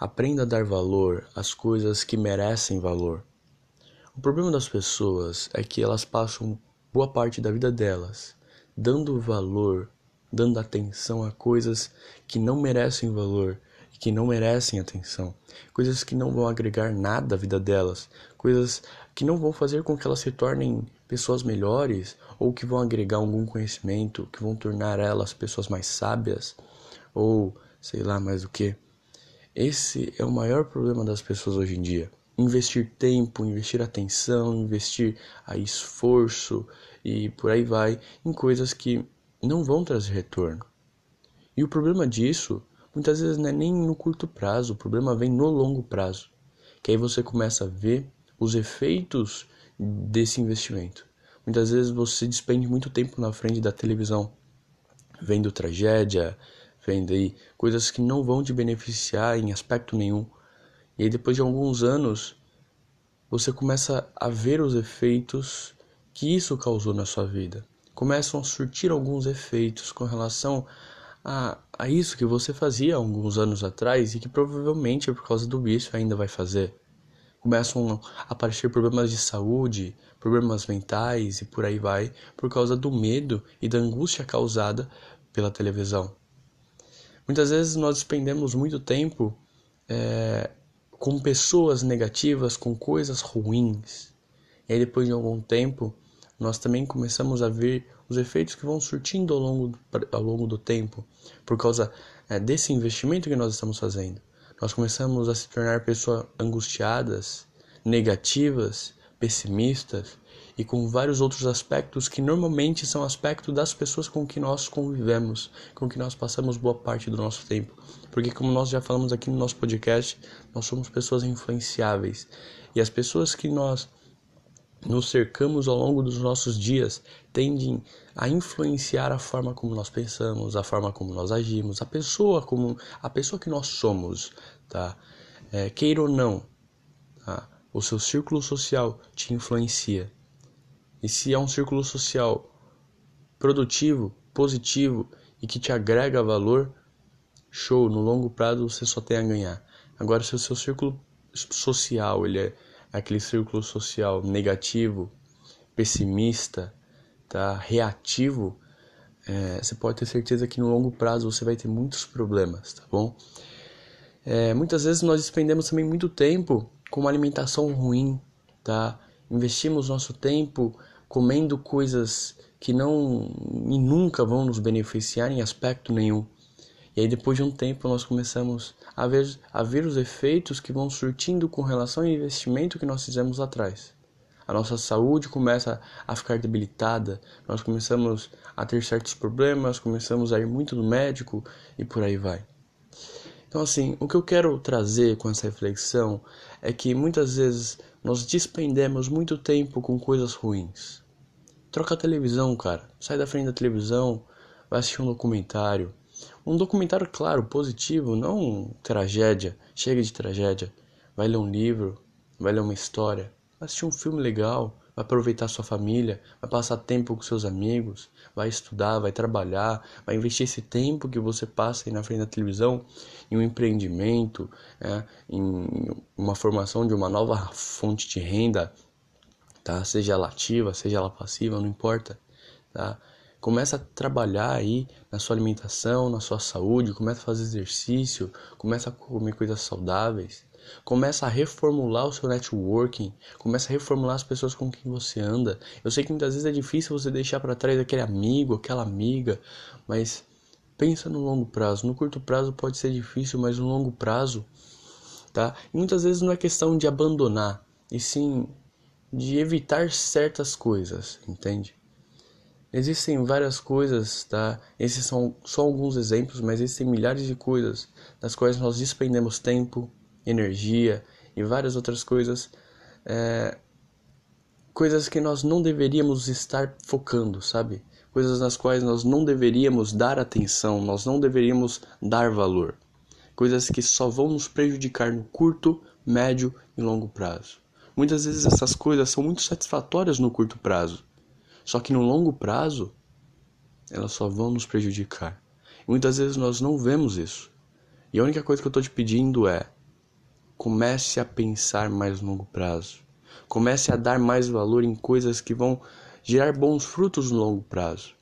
Aprenda a dar valor às coisas que merecem valor. O problema das pessoas é que elas passam boa parte da vida delas dando valor, dando atenção a coisas que não merecem valor e que não merecem atenção, coisas que não vão agregar nada à vida delas, coisas que não vão fazer com que elas se tornem pessoas melhores ou que vão agregar algum conhecimento, que vão tornar elas pessoas mais sábias ou sei lá mais o que. Esse é o maior problema das pessoas hoje em dia. Investir tempo, investir atenção, investir a esforço e por aí vai em coisas que não vão trazer retorno. E o problema disso muitas vezes não é nem no curto prazo, o problema vem no longo prazo. Que aí você começa a ver os efeitos desse investimento. Muitas vezes você despende muito tempo na frente da televisão, vendo tragédia, vendo aí coisas que não vão te beneficiar em aspecto nenhum. E aí depois de alguns anos, você começa a ver os efeitos que isso causou na sua vida. Começam a surtir alguns efeitos com relação a, a isso que você fazia alguns anos atrás e que provavelmente por causa do vício ainda vai fazer. Começam a aparecer problemas de saúde, problemas mentais e por aí vai, por causa do medo e da angústia causada pela televisão. Muitas vezes nós despendemos muito tempo é, com pessoas negativas, com coisas ruins. E aí depois de algum tempo, nós também começamos a ver os efeitos que vão surtindo ao longo, ao longo do tempo, por causa é, desse investimento que nós estamos fazendo. Nós começamos a se tornar pessoas angustiadas, negativas, pessimistas, e com vários outros aspectos que normalmente são aspectos das pessoas com que nós convivemos, com que nós passamos boa parte do nosso tempo. Porque, como nós já falamos aqui no nosso podcast, nós somos pessoas influenciáveis e as pessoas que nós nos cercamos ao longo dos nossos dias tendem a influenciar a forma como nós pensamos, a forma como nós agimos, a pessoa como a pessoa que nós somos, tá? É, queira ou não, tá? o seu círculo social te influencia. E se é um círculo social produtivo, positivo e que te agrega valor, show, no longo prazo você só tem a ganhar. Agora se o seu círculo social, ele é aquele círculo social negativo, pessimista, tá, reativo, é, você pode ter certeza que no longo prazo você vai ter muitos problemas, tá bom? É, muitas vezes nós despendemos também muito tempo com uma alimentação ruim, tá? Investimos nosso tempo comendo coisas que não e nunca vão nos beneficiar em aspecto nenhum. E aí depois de um tempo nós começamos a ver, a ver os efeitos que vão surtindo com relação ao investimento que nós fizemos lá atrás. A nossa saúde começa a ficar debilitada, nós começamos a ter certos problemas, começamos a ir muito no médico e por aí vai. Então assim, o que eu quero trazer com essa reflexão é que muitas vezes nós despendemos muito tempo com coisas ruins. Troca a televisão, cara. Sai da frente da televisão, vai assistir um documentário. Um documentário, claro, positivo, não tragédia. Chega de tragédia. Vai ler um livro, vai ler uma história. Vai assistir um filme legal, vai aproveitar sua família, vai passar tempo com seus amigos, vai estudar, vai trabalhar, vai investir esse tempo que você passa aí na frente da televisão em um empreendimento, né, em uma formação de uma nova fonte de renda, tá? Seja ela ativa, seja ela passiva, não importa, tá? Começa a trabalhar aí na sua alimentação, na sua saúde, começa a fazer exercício, começa a comer coisas saudáveis, Começa a reformular o seu networking, começa a reformular as pessoas com quem você anda. Eu sei que muitas vezes é difícil você deixar para trás aquele amigo, aquela amiga, mas pensa no longo prazo. No curto prazo pode ser difícil, mas no longo prazo, tá? E muitas vezes não é questão de abandonar, e sim de evitar certas coisas, entende? Existem várias coisas, tá? Esses são só alguns exemplos, mas existem milhares de coisas das quais nós despendemos tempo, energia e várias outras coisas, é, coisas que nós não deveríamos estar focando, sabe? Coisas nas quais nós não deveríamos dar atenção, nós não deveríamos dar valor. Coisas que só vão nos prejudicar no curto, médio e longo prazo. Muitas vezes essas coisas são muito satisfatórias no curto prazo, só que no longo prazo elas só vão nos prejudicar. Muitas vezes nós não vemos isso. E a única coisa que eu estou te pedindo é comece a pensar mais longo prazo. Comece a dar mais valor em coisas que vão gerar bons frutos no longo prazo.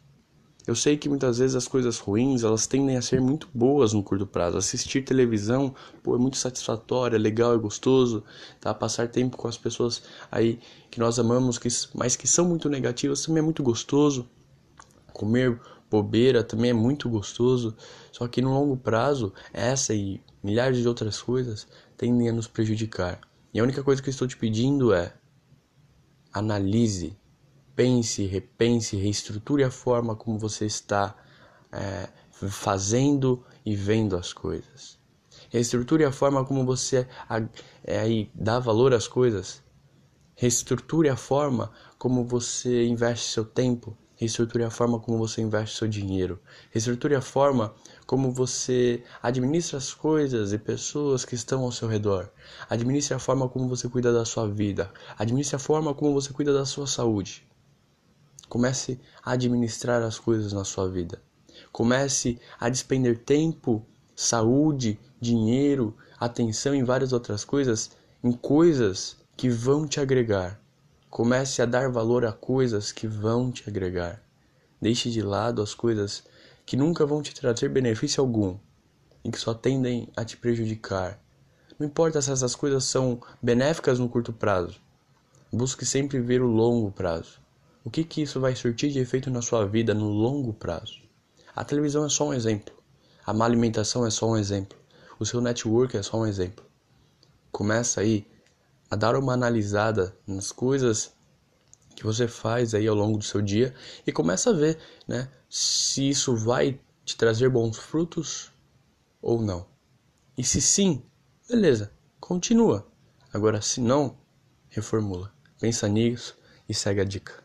Eu sei que muitas vezes as coisas ruins, elas tendem a ser muito boas no curto prazo. Assistir televisão, pô, é muito satisfatório, é legal, é gostoso, tá? Passar tempo com as pessoas aí que nós amamos, que, mas que são muito negativas, também é muito gostoso. Comer bobeira também é muito gostoso. Só que no longo prazo, essa e milhares de outras coisas tendem a nos prejudicar. E a única coisa que eu estou te pedindo é analise pense, repense, reestruture a forma como você está é, fazendo e vendo as coisas. Reestruture a forma como você é, aí, dá valor às coisas. Reestruture a forma como você investe seu tempo. Reestruture a forma como você investe seu dinheiro. Reestruture a forma como você administra as coisas e pessoas que estão ao seu redor. Administre a forma como você cuida da sua vida. Administre a forma como você cuida da sua saúde. Comece a administrar as coisas na sua vida. Comece a despender tempo, saúde, dinheiro, atenção e várias outras coisas em coisas que vão te agregar. Comece a dar valor a coisas que vão te agregar. Deixe de lado as coisas que nunca vão te trazer benefício algum e que só tendem a te prejudicar. Não importa se essas coisas são benéficas no curto prazo. Busque sempre ver o longo prazo. O que, que isso vai surtir de efeito na sua vida no longo prazo? A televisão é só um exemplo. A má alimentação é só um exemplo. O seu network é só um exemplo. Começa aí a dar uma analisada nas coisas que você faz aí ao longo do seu dia e começa a ver, né, se isso vai te trazer bons frutos ou não. E se sim, beleza, continua. Agora se não, reformula. Pensa nisso e segue a dica.